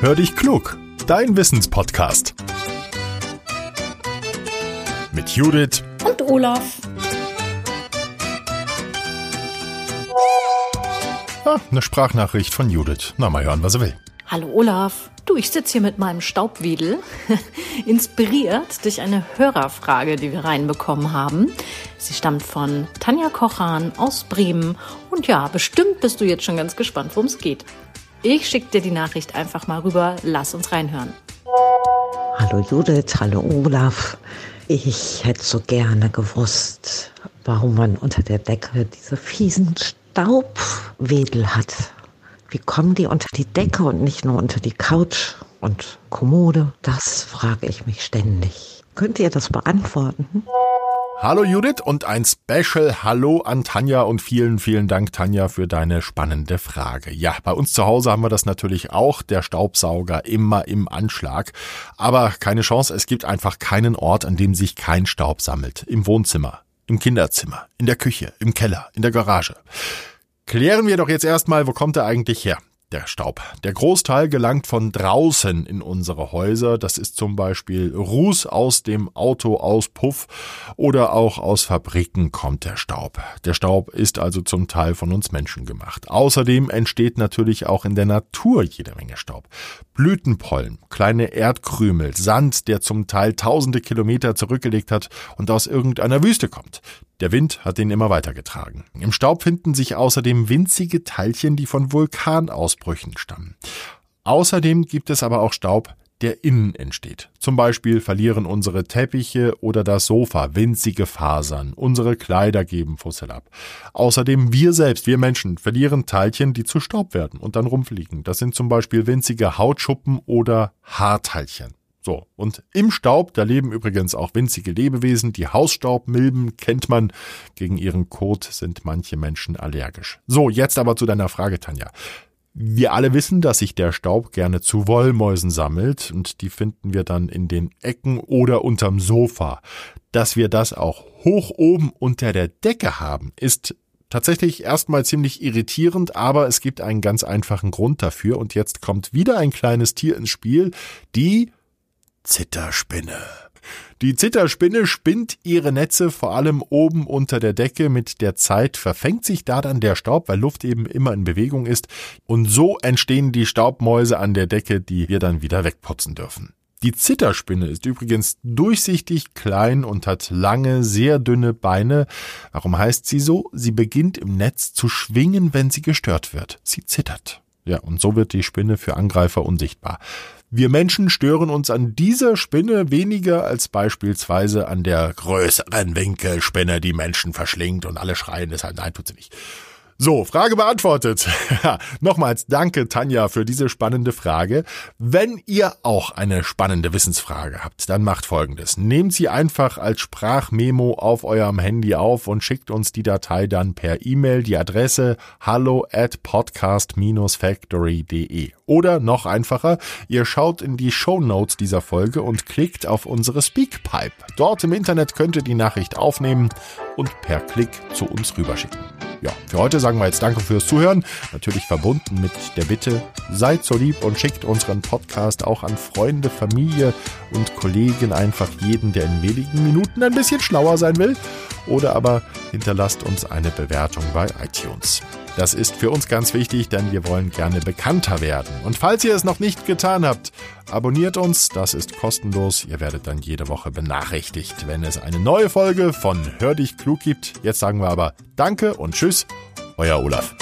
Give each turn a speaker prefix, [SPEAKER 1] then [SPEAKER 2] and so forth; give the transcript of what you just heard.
[SPEAKER 1] Hör dich klug, dein Wissenspodcast. Mit Judith
[SPEAKER 2] und Olaf.
[SPEAKER 1] Ah, eine Sprachnachricht von Judith. Na, mal hören, was er will.
[SPEAKER 2] Hallo Olaf. Du, ich sitze hier mit meinem Staubwedel, inspiriert durch eine Hörerfrage, die wir reinbekommen haben. Sie stammt von Tanja Kochan aus Bremen. Und ja, bestimmt bist du jetzt schon ganz gespannt, worum es geht. Ich schicke dir die Nachricht einfach mal rüber. Lass uns reinhören.
[SPEAKER 3] Hallo Judith, hallo Olaf. Ich hätte so gerne gewusst, warum man unter der Decke diese fiesen Staubwedel hat. Wie kommen die unter die Decke und nicht nur unter die Couch und Kommode? Das frage ich mich ständig. Könnt ihr das beantworten?
[SPEAKER 1] Hallo Judith und ein Special Hallo an Tanja und vielen, vielen Dank Tanja für deine spannende Frage. Ja, bei uns zu Hause haben wir das natürlich auch, der Staubsauger immer im Anschlag. Aber keine Chance, es gibt einfach keinen Ort, an dem sich kein Staub sammelt. Im Wohnzimmer, im Kinderzimmer, in der Küche, im Keller, in der Garage. Klären wir doch jetzt erstmal, wo kommt er eigentlich her? Der Staub. Der Großteil gelangt von draußen in unsere Häuser. Das ist zum Beispiel Ruß aus dem Autoauspuff oder auch aus Fabriken kommt der Staub. Der Staub ist also zum Teil von uns Menschen gemacht. Außerdem entsteht natürlich auch in der Natur jede Menge Staub. Blütenpollen, kleine Erdkrümel, Sand, der zum Teil tausende Kilometer zurückgelegt hat und aus irgendeiner Wüste kommt. Der Wind hat ihn immer weitergetragen. Im Staub finden sich außerdem winzige Teilchen, die von Vulkanausbrüchen stammen. Außerdem gibt es aber auch Staub, der innen entsteht. Zum Beispiel verlieren unsere Teppiche oder das Sofa winzige Fasern, unsere Kleider geben Fussel ab. Außerdem wir selbst, wir Menschen, verlieren Teilchen, die zu Staub werden und dann rumfliegen. Das sind zum Beispiel winzige Hautschuppen oder Haarteilchen. So, und im Staub, da leben übrigens auch winzige Lebewesen, die Hausstaubmilben kennt man. Gegen ihren Kot sind manche Menschen allergisch. So, jetzt aber zu deiner Frage, Tanja. Wir alle wissen, dass sich der Staub gerne zu Wollmäusen sammelt und die finden wir dann in den Ecken oder unterm Sofa. Dass wir das auch hoch oben unter der Decke haben, ist tatsächlich erstmal ziemlich irritierend, aber es gibt einen ganz einfachen Grund dafür und jetzt kommt wieder ein kleines Tier ins Spiel, die Zitterspinne. Die Zitterspinne spinnt ihre Netze vor allem oben unter der Decke. Mit der Zeit verfängt sich da dann der Staub, weil Luft eben immer in Bewegung ist. Und so entstehen die Staubmäuse an der Decke, die wir dann wieder wegputzen dürfen. Die Zitterspinne ist übrigens durchsichtig, klein und hat lange, sehr dünne Beine. Warum heißt sie so? Sie beginnt im Netz zu schwingen, wenn sie gestört wird. Sie zittert. Ja, und so wird die Spinne für Angreifer unsichtbar. Wir Menschen stören uns an dieser Spinne weniger als beispielsweise an der größeren Winkelspinne, die Menschen verschlingt und alle schreien deshalb, nein, tut sie nicht. So, Frage beantwortet. Nochmals danke, Tanja, für diese spannende Frage. Wenn ihr auch eine spannende Wissensfrage habt, dann macht folgendes. Nehmt sie einfach als Sprachmemo auf eurem Handy auf und schickt uns die Datei dann per E-Mail. Die Adresse hallo at podcast-factory.de. Oder noch einfacher, ihr schaut in die Show Notes dieser Folge und klickt auf unsere Speakpipe. Dort im Internet könnt ihr die Nachricht aufnehmen und per Klick zu uns rüberschicken. Ja, für heute sagen wir jetzt Danke fürs Zuhören. Natürlich verbunden mit der Bitte, seid so lieb und schickt unseren Podcast auch an Freunde, Familie und Kollegen, einfach jeden, der in wenigen Minuten ein bisschen schlauer sein will. Oder aber hinterlasst uns eine Bewertung bei iTunes. Das ist für uns ganz wichtig, denn wir wollen gerne bekannter werden. Und falls ihr es noch nicht getan habt, abonniert uns, das ist kostenlos. Ihr werdet dann jede Woche benachrichtigt, wenn es eine neue Folge von Hör dich klug gibt. Jetzt sagen wir aber Danke und Tschüss, euer Olaf.